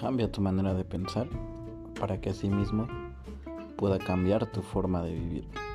cambia tu manera de pensar para que asimismo pueda cambiar tu forma de vivir.